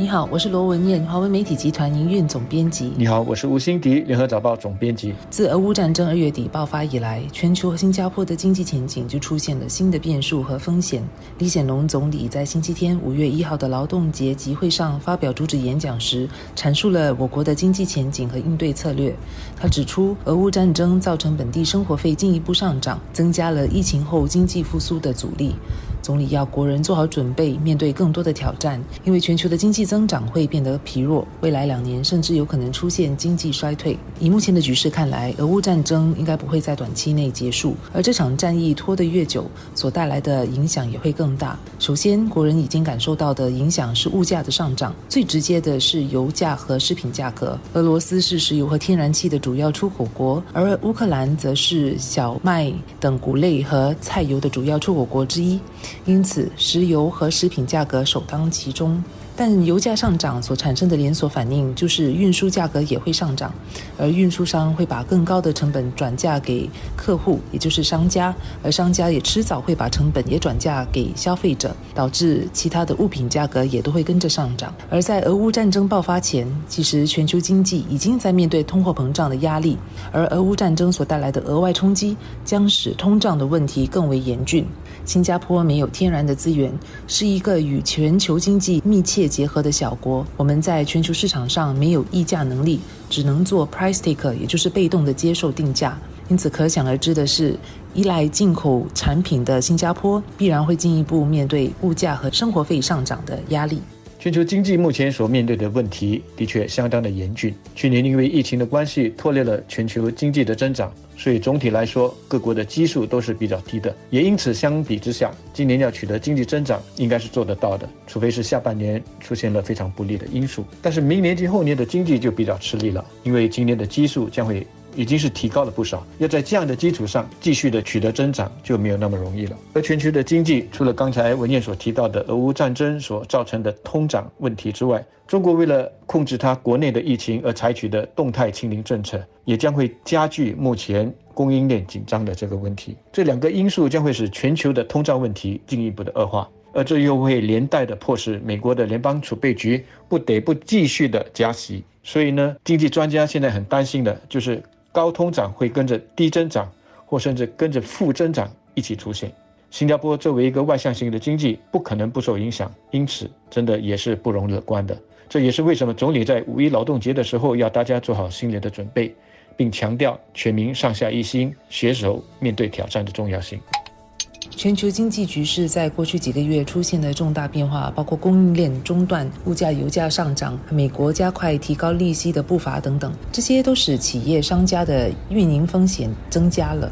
你好，我是罗文艳，华为媒体集团营运总编辑。你好，我是吴欣迪，联合早报总编辑。自俄乌战争二月底爆发以来，全球和新加坡的经济前景就出现了新的变数和风险。李显龙总理在星期天五月一号的劳动节集会上发表主旨演讲时，阐述了我国的经济前景和应对策略。他指出，俄乌战争造成本地生活费进一步上涨，增加了疫情后经济复苏的阻力。总理要国人做好准备，面对更多的挑战，因为全球的经济增长会变得疲弱，未来两年甚至有可能出现经济衰退。以目前的局势看来，俄乌战争应该不会在短期内结束，而这场战役拖得越久，所带来的影响也会更大。首先，国人已经感受到的影响是物价的上涨，最直接的是油价和食品价格。俄罗斯是石油和天然气的主要出口国，而乌克兰则是小麦等谷类和菜油的主要出口国之一。因此，石油和食品价格首当其冲。但油价上涨所产生的连锁反应，就是运输价格也会上涨，而运输商会把更高的成本转嫁给客户，也就是商家，而商家也迟早会把成本也转嫁给消费者，导致其他的物品价格也都会跟着上涨。而在俄乌战争爆发前，其实全球经济已经在面对通货膨胀的压力，而俄乌战争所带来的额外冲击，将使通胀的问题更为严峻。新加坡没有天然的资源，是一个与全球经济密切结合的小国。我们在全球市场上没有议价能力，只能做 price taker，也就是被动的接受定价。因此，可想而知的是，依赖进口产品的新加坡必然会进一步面对物价和生活费上涨的压力。全球经济目前所面对的问题的确相当的严峻。去年因为疫情的关系，拖累了全球经济的增长，所以总体来说，各国的基数都是比较低的。也因此，相比之下，今年要取得经济增长，应该是做得到的，除非是下半年出现了非常不利的因素。但是明年及后年的经济就比较吃力了，因为今年的基数将会。已经是提高了不少，要在这样的基础上继续的取得增长就没有那么容易了。而全球的经济，除了刚才文彦所提到的俄乌战争所造成的通胀问题之外，中国为了控制它国内的疫情而采取的动态清零政策，也将会加剧目前供应链紧张的这个问题。这两个因素将会使全球的通胀问题进一步的恶化，而这又会连带的迫使美国的联邦储备局不得不继续的加息。所以呢，经济专家现在很担心的就是。高通胀会跟着低增长，或甚至跟着负增长一起出现。新加坡作为一个外向型的经济，不可能不受影响，因此真的也是不容乐观的。这也是为什么总理在五一劳动节的时候要大家做好心理的准备，并强调全民上下一心，携手面对挑战的重要性。全球经济局势在过去几个月出现了重大变化，包括供应链中断、物价、油价上涨、美国加快提高利息的步伐等等，这些都使企业商家的运营风险增加了。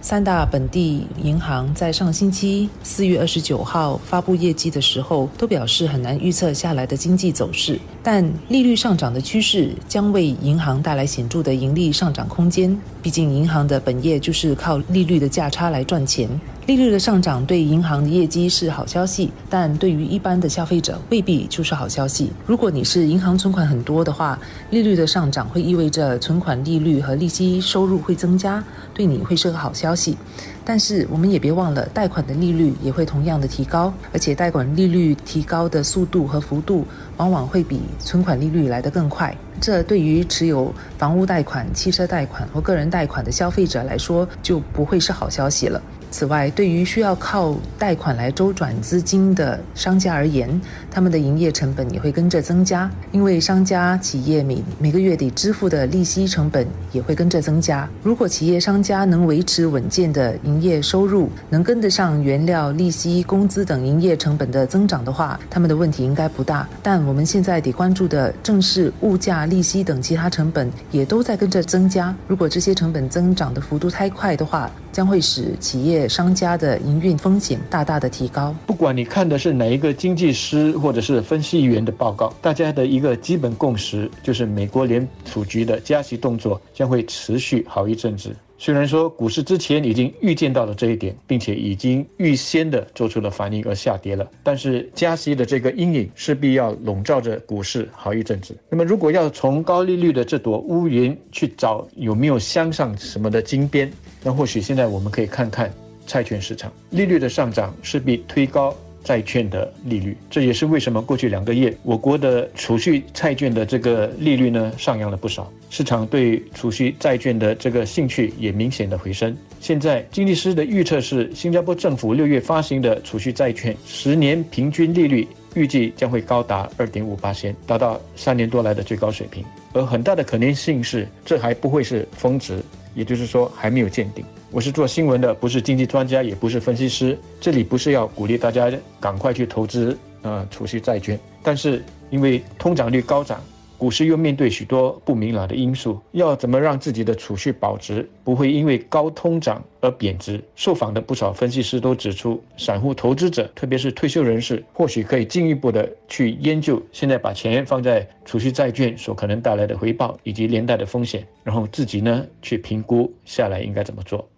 三大本地银行在上星期四月二十九号发布业绩的时候，都表示很难预测下来的经济走势。但利率上涨的趋势将为银行带来显著的盈利上涨空间。毕竟，银行的本业就是靠利率的价差来赚钱。利率的上涨对银行的业绩是好消息，但对于一般的消费者未必就是好消息。如果你是银行存款很多的话，利率的上涨会意味着存款利率和利息收入会增加，对你会是个好消息。但是我们也别忘了，贷款的利率也会同样的提高，而且贷款利率提高的速度和幅度往往会比存款利率来得更快。这对于持有房屋贷款、汽车贷款或个人贷款的消费者来说，就不会是好消息了。此外，对于需要靠贷款来周转资金的商家而言，他们的营业成本也会跟着增加，因为商家企业每每个月得支付的利息成本也会跟着增加。如果企业商家能维持稳健的营业收入，能跟得上原料、利息、工资等营业成本的增长的话，他们的问题应该不大。但我们现在得关注的正是物价、利息等其他成本也都在跟着增加。如果这些成本增长的幅度太快的话，将会使企业商家的营运风险大大的提高。不管你看的是哪一个经济师或者是分析员的报告，大家的一个基本共识就是，美国联储局的加息动作将会持续好一阵子。虽然说股市之前已经预见到了这一点，并且已经预先的做出了反应而下跌了，但是加息的这个阴影势必要笼罩着股市好一阵子。那么，如果要从高利率的这朵乌云去找有没有镶上什么的金边，那或许现在我们可以看看债券市场利率的上涨势必推高。债券的利率，这也是为什么过去两个月我国的储蓄债券的这个利率呢上扬了不少，市场对储蓄债券的这个兴趣也明显的回升。现在经济师的预测是，新加坡政府六月发行的储蓄债券十年平均利率预计将会高达二点五八仙，达到三年多来的最高水平。而很大的可能性是，这还不会是峰值，也就是说还没有见顶。我是做新闻的，不是经济专家，也不是分析师。这里不是要鼓励大家赶快去投资呃储蓄债券，但是因为通胀率高涨。股市又面对许多不明朗的因素，要怎么让自己的储蓄保值，不会因为高通胀而贬值？受访的不少分析师都指出，散户投资者，特别是退休人士，或许可以进一步的去研究，现在把钱放在储蓄债券所可能带来的回报以及连带的风险，然后自己呢去评估下来应该怎么做。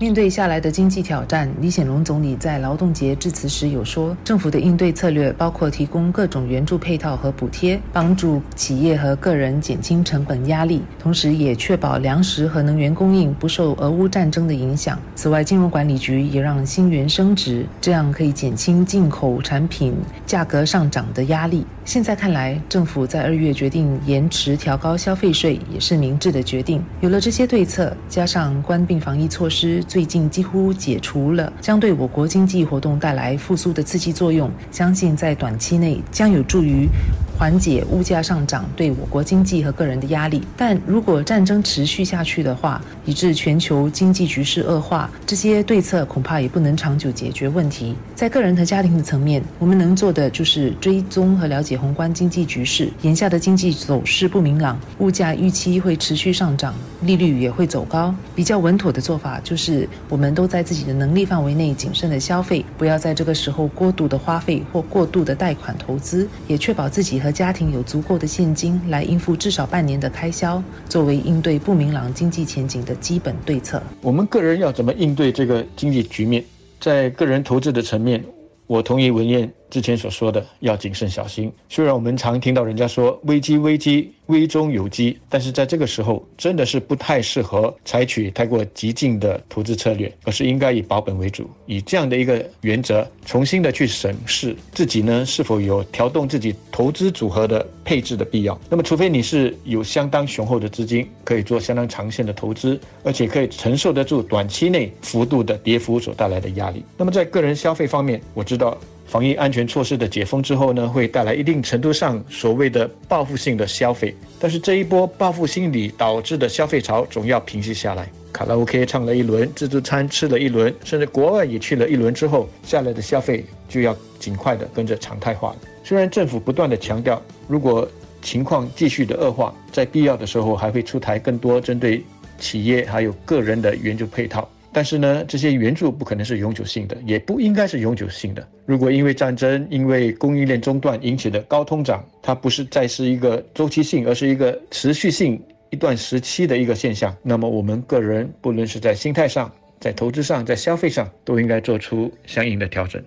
面对下来的经济挑战，李显龙总理在劳动节致辞时有说，政府的应对策略包括提供各种援助配套和补贴，帮助企业和个人减轻成本压力，同时也确保粮食和能源供应不受俄乌战争的影响。此外，金融管理局也让新元升值，这样可以减轻进口产品价格上涨的压力。现在看来，政府在二月决定延迟调高消费税，也是明智的决定。有了这些对策，加上关病防疫措施。最近几乎解除了，将对我国经济活动带来复苏的刺激作用。相信在短期内将有助于。缓解物价上涨对我国经济和个人的压力，但如果战争持续下去的话，以致全球经济局势恶化，这些对策恐怕也不能长久解决问题。在个人和家庭的层面，我们能做的就是追踪和了解宏观经济局势。眼下的经济走势不明朗，物价预期会持续上涨，利率也会走高。比较稳妥的做法就是，我们都在自己的能力范围内谨慎的消费，不要在这个时候过度的花费或过度的贷款投资，也确保自己和家庭有足够的现金来应付至少半年的开销，作为应对不明朗经济前景的基本对策。我们个人要怎么应对这个经济局面？在个人投资的层面，我同意文燕之前所说的，要谨慎小心。虽然我们常听到人家说危机危机。危中有机，但是在这个时候真的是不太适合采取太过激进的投资策略，而是应该以保本为主，以这样的一个原则，重新的去审视自己呢是否有调动自己投资组合的配置的必要。那么，除非你是有相当雄厚的资金，可以做相当长线的投资，而且可以承受得住短期内幅度的跌幅所带来的压力。那么，在个人消费方面，我知道。防疫安全措施的解封之后呢，会带来一定程度上所谓的报复性的消费，但是这一波报复心理导致的消费潮总要平息下来。卡拉 OK 唱了一轮，自助餐吃了一轮，甚至国外也去了一轮之后，下来的消费就要尽快的跟着常态化。虽然政府不断的强调，如果情况继续的恶化，在必要的时候还会出台更多针对企业还有个人的援助配套。但是呢，这些援助不可能是永久性的，也不应该是永久性的。如果因为战争、因为供应链中断引起的高通胀，它不是再是一个周期性，而是一个持续性一段时期的一个现象，那么我们个人不论是在心态上、在投资上、在消费上，都应该做出相应的调整。